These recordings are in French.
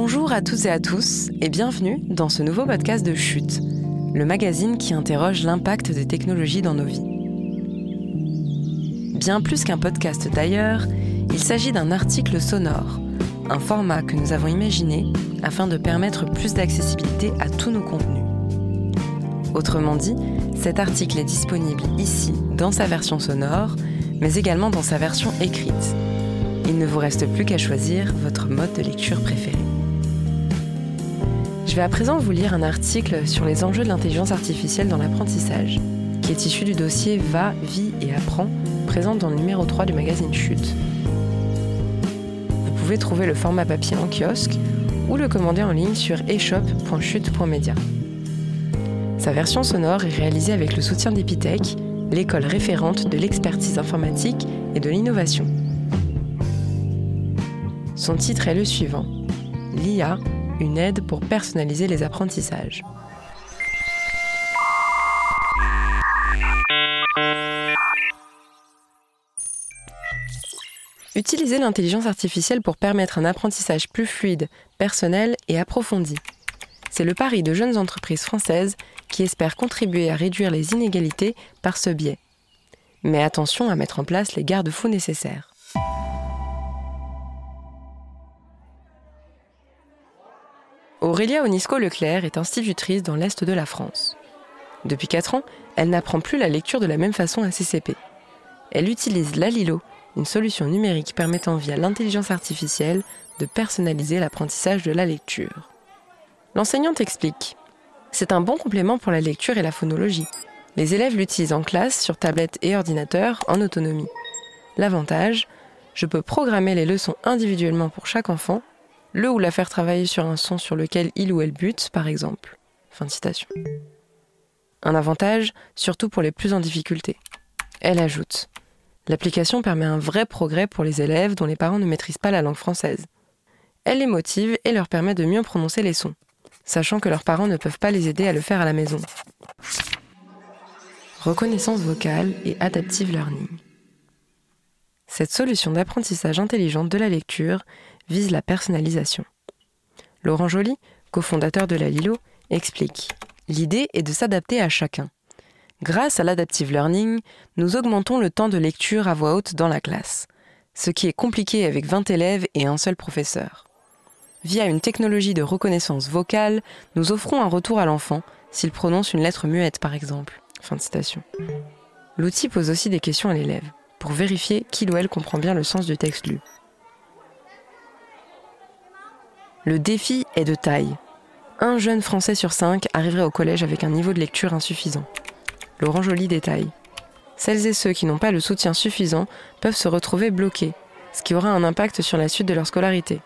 Bonjour à toutes et à tous et bienvenue dans ce nouveau podcast de Chute, le magazine qui interroge l'impact des technologies dans nos vies. Bien plus qu'un podcast d'ailleurs, il s'agit d'un article sonore, un format que nous avons imaginé afin de permettre plus d'accessibilité à tous nos contenus. Autrement dit, cet article est disponible ici dans sa version sonore, mais également dans sa version écrite. Il ne vous reste plus qu'à choisir votre mode de lecture préféré. Je vais à présent vous lire un article sur les enjeux de l'intelligence artificielle dans l'apprentissage, qui est issu du dossier Va, Vie et Apprends, présent dans le numéro 3 du magazine Chute. Vous pouvez trouver le format papier en kiosque ou le commander en ligne sur eshop.chute.media. Sa version sonore est réalisée avec le soutien d'Epitech, l'école référente de l'expertise informatique et de l'innovation. Son titre est le suivant L'IA, une aide pour personnaliser les apprentissages. Utiliser l'intelligence artificielle pour permettre un apprentissage plus fluide, personnel et approfondi. C'est le pari de jeunes entreprises françaises qui espèrent contribuer à réduire les inégalités par ce biais. Mais attention à mettre en place les garde-fous nécessaires. Aurélia Onisco-Leclerc est institutrice dans l'Est de la France. Depuis 4 ans, elle n'apprend plus la lecture de la même façon à CCP. Elle utilise l'Alilo, une solution numérique permettant via l'intelligence artificielle de personnaliser l'apprentissage de la lecture. L'enseignante explique C'est un bon complément pour la lecture et la phonologie. Les élèves l'utilisent en classe, sur tablette et ordinateur, en autonomie. L'avantage Je peux programmer les leçons individuellement pour chaque enfant, le ou la faire travailler sur un son sur lequel il ou elle bute, par exemple. Fin de citation. Un avantage, surtout pour les plus en difficulté. Elle ajoute L'application permet un vrai progrès pour les élèves dont les parents ne maîtrisent pas la langue française. Elle les motive et leur permet de mieux prononcer les sons sachant que leurs parents ne peuvent pas les aider à le faire à la maison. Reconnaissance vocale et adaptive learning. Cette solution d'apprentissage intelligente de la lecture vise la personnalisation. Laurent Joly, cofondateur de la Lilo, explique L'idée est de s'adapter à chacun. Grâce à l'adaptive learning, nous augmentons le temps de lecture à voix haute dans la classe, ce qui est compliqué avec 20 élèves et un seul professeur. Via une technologie de reconnaissance vocale, nous offrons un retour à l'enfant s'il prononce une lettre muette par exemple. L'outil pose aussi des questions à l'élève pour vérifier qu'il ou elle comprend bien le sens du texte lu. Le défi est de taille. Un jeune Français sur cinq arriverait au collège avec un niveau de lecture insuffisant. Laurent Joly détaille. Celles et ceux qui n'ont pas le soutien suffisant peuvent se retrouver bloqués, ce qui aura un impact sur la suite de leur scolarité.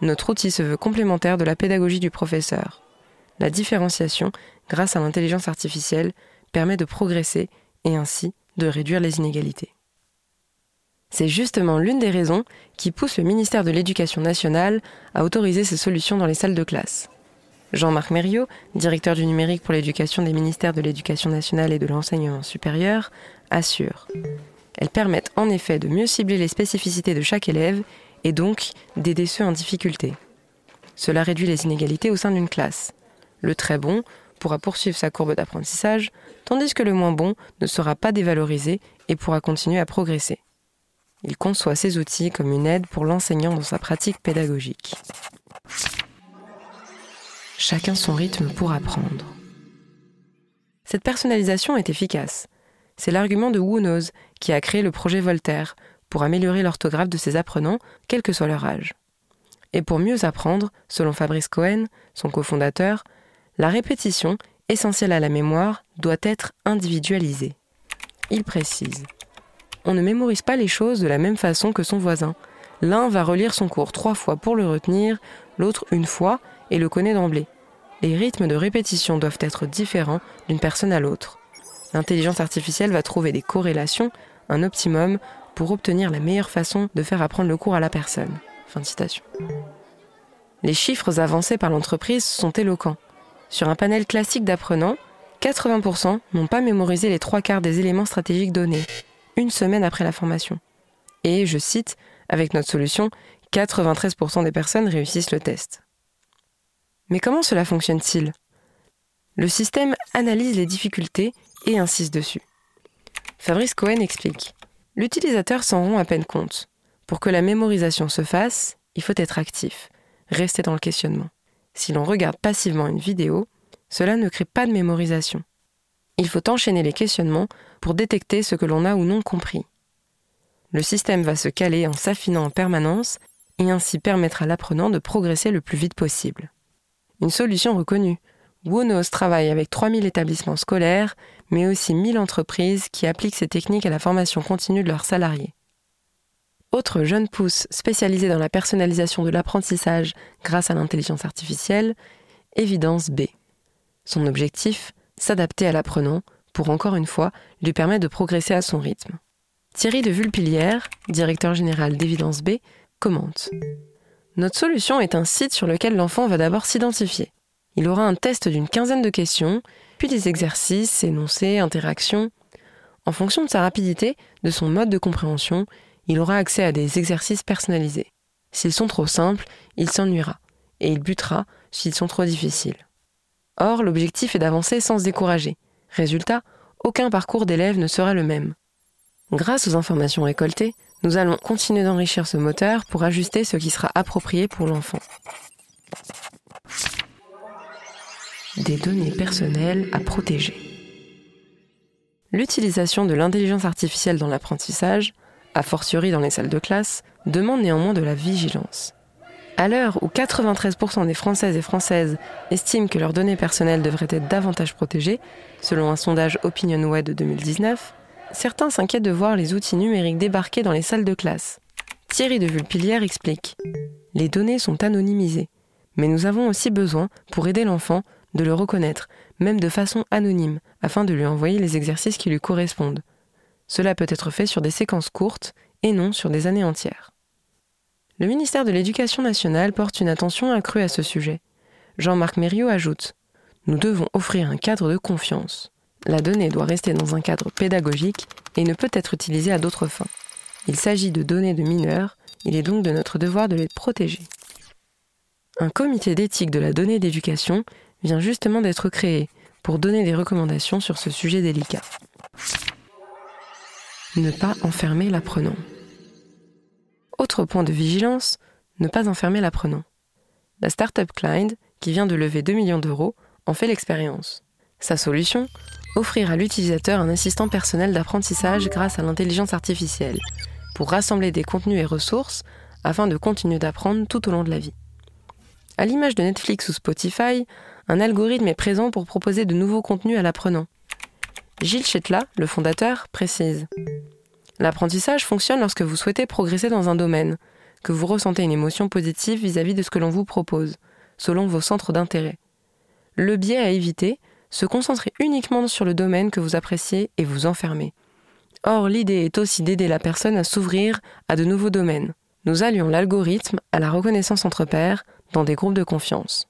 Notre outil se veut complémentaire de la pédagogie du professeur. La différenciation, grâce à l'intelligence artificielle, permet de progresser et ainsi de réduire les inégalités. C'est justement l'une des raisons qui pousse le ministère de l'Éducation nationale à autoriser ces solutions dans les salles de classe. Jean-Marc Mériot, directeur du numérique pour l'éducation des ministères de l'Éducation nationale et de l'enseignement supérieur, assure. Elles permettent en effet de mieux cibler les spécificités de chaque élève et donc d'aider ceux en difficulté. Cela réduit les inégalités au sein d'une classe. Le très bon pourra poursuivre sa courbe d'apprentissage, tandis que le moins bon ne sera pas dévalorisé et pourra continuer à progresser. Il conçoit ces outils comme une aide pour l'enseignant dans sa pratique pédagogique. Chacun son rythme pour apprendre. Cette personnalisation est efficace. C'est l'argument de Woonoz qui a créé le projet Voltaire, pour améliorer l'orthographe de ses apprenants, quel que soit leur âge. Et pour mieux apprendre, selon Fabrice Cohen, son cofondateur, la répétition, essentielle à la mémoire, doit être individualisée. Il précise On ne mémorise pas les choses de la même façon que son voisin. L'un va relire son cours trois fois pour le retenir, l'autre une fois et le connaît d'emblée. Les rythmes de répétition doivent être différents d'une personne à l'autre. L'intelligence artificielle va trouver des corrélations, un optimum, pour obtenir la meilleure façon de faire apprendre le cours à la personne. Fin de citation. Les chiffres avancés par l'entreprise sont éloquents. Sur un panel classique d'apprenants, 80% n'ont pas mémorisé les trois quarts des éléments stratégiques donnés, une semaine après la formation. Et, je cite, avec notre solution, 93% des personnes réussissent le test. Mais comment cela fonctionne-t-il? Le système analyse les difficultés et insiste dessus. Fabrice Cohen explique. L'utilisateur s'en rend à peine compte. Pour que la mémorisation se fasse, il faut être actif, rester dans le questionnement. Si l'on regarde passivement une vidéo, cela ne crée pas de mémorisation. Il faut enchaîner les questionnements pour détecter ce que l'on a ou non compris. Le système va se caler en s'affinant en permanence et ainsi permettre à l'apprenant de progresser le plus vite possible. Une solution reconnue. Wonos travaille avec 3000 établissements scolaires, mais aussi 1000 entreprises qui appliquent ces techniques à la formation continue de leurs salariés. Autre jeune pousse spécialisée dans la personnalisation de l'apprentissage grâce à l'intelligence artificielle, Évidence B. Son objectif, s'adapter à l'apprenant pour encore une fois lui permettre de progresser à son rythme. Thierry de Vulpilière, directeur général d'Évidence B, commente. Notre solution est un site sur lequel l'enfant va d'abord s'identifier. Il aura un test d'une quinzaine de questions, puis des exercices, énoncés, interactions. En fonction de sa rapidité, de son mode de compréhension, il aura accès à des exercices personnalisés. S'ils sont trop simples, il s'ennuiera, et il butera s'ils sont trop difficiles. Or, l'objectif est d'avancer sans se décourager. Résultat, aucun parcours d'élève ne sera le même. Grâce aux informations récoltées, nous allons continuer d'enrichir ce moteur pour ajuster ce qui sera approprié pour l'enfant. Des données personnelles à protéger. L'utilisation de l'intelligence artificielle dans l'apprentissage, a fortiori dans les salles de classe, demande néanmoins de la vigilance. À l'heure où 93% des Françaises et Françaises estiment que leurs données personnelles devraient être davantage protégées, selon un sondage OpinionWay de 2019, certains s'inquiètent de voir les outils numériques débarquer dans les salles de classe. Thierry de Vulpilière explique Les données sont anonymisées, mais nous avons aussi besoin, pour aider l'enfant, de le reconnaître, même de façon anonyme, afin de lui envoyer les exercices qui lui correspondent. Cela peut être fait sur des séquences courtes et non sur des années entières. Le ministère de l'Éducation nationale porte une attention accrue à ce sujet. Jean-Marc Mériot ajoute Nous devons offrir un cadre de confiance. La donnée doit rester dans un cadre pédagogique et ne peut être utilisée à d'autres fins. Il s'agit de données de mineurs, il est donc de notre devoir de les protéger. Un comité d'éthique de la donnée d'éducation vient justement d'être créé pour donner des recommandations sur ce sujet délicat. Ne pas enfermer l'apprenant. Autre point de vigilance, ne pas enfermer l'apprenant. La start-up Klein, qui vient de lever 2 millions d'euros, en fait l'expérience. Sa solution Offrir à l'utilisateur un assistant personnel d'apprentissage grâce à l'intelligence artificielle, pour rassembler des contenus et ressources afin de continuer d'apprendre tout au long de la vie. À l'image de Netflix ou Spotify, un algorithme est présent pour proposer de nouveaux contenus à l'apprenant. Gilles Chetla, le fondateur, précise L'apprentissage fonctionne lorsque vous souhaitez progresser dans un domaine, que vous ressentez une émotion positive vis-à-vis de ce que l'on vous propose, selon vos centres d'intérêt. Le biais à éviter, se concentrer uniquement sur le domaine que vous appréciez et vous enfermer. Or, l'idée est aussi d'aider la personne à s'ouvrir à de nouveaux domaines. Nous allions l'algorithme à la reconnaissance entre pairs dans des groupes de confiance.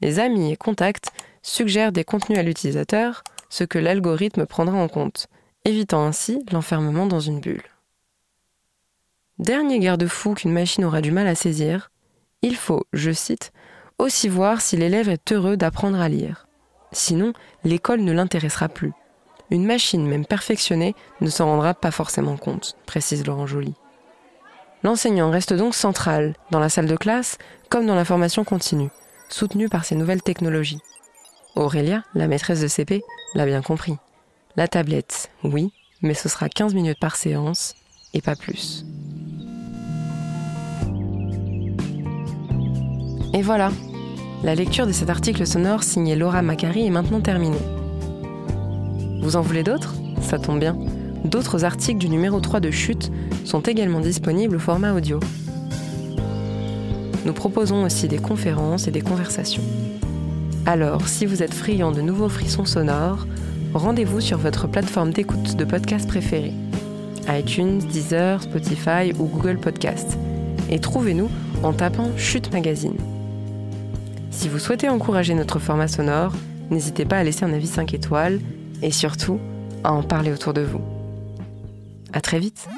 Les amis et contacts suggèrent des contenus à l'utilisateur, ce que l'algorithme prendra en compte, évitant ainsi l'enfermement dans une bulle. Dernier garde-fou qu'une machine aura du mal à saisir, il faut, je cite, aussi voir si l'élève est heureux d'apprendre à lire. Sinon, l'école ne l'intéressera plus. Une machine, même perfectionnée, ne s'en rendra pas forcément compte, précise Laurent Joly. L'enseignant reste donc central, dans la salle de classe comme dans la formation continue, soutenu par ces nouvelles technologies. Aurélia, la maîtresse de CP, l'a bien compris. La tablette, oui, mais ce sera 15 minutes par séance et pas plus. Et voilà, la lecture de cet article sonore signé Laura Macari est maintenant terminée. Vous en voulez d'autres? Ça tombe bien. D'autres articles du numéro 3 de Chute sont également disponibles au format audio. Nous proposons aussi des conférences et des conversations. Alors, si vous êtes friand de nouveaux frissons sonores, rendez-vous sur votre plateforme d'écoute de podcast préférée iTunes, Deezer, Spotify ou Google Podcast. Et trouvez-nous en tapant Chute Magazine. Si vous souhaitez encourager notre format sonore, n'hésitez pas à laisser un avis 5 étoiles et surtout à en parler autour de vous. À très vite!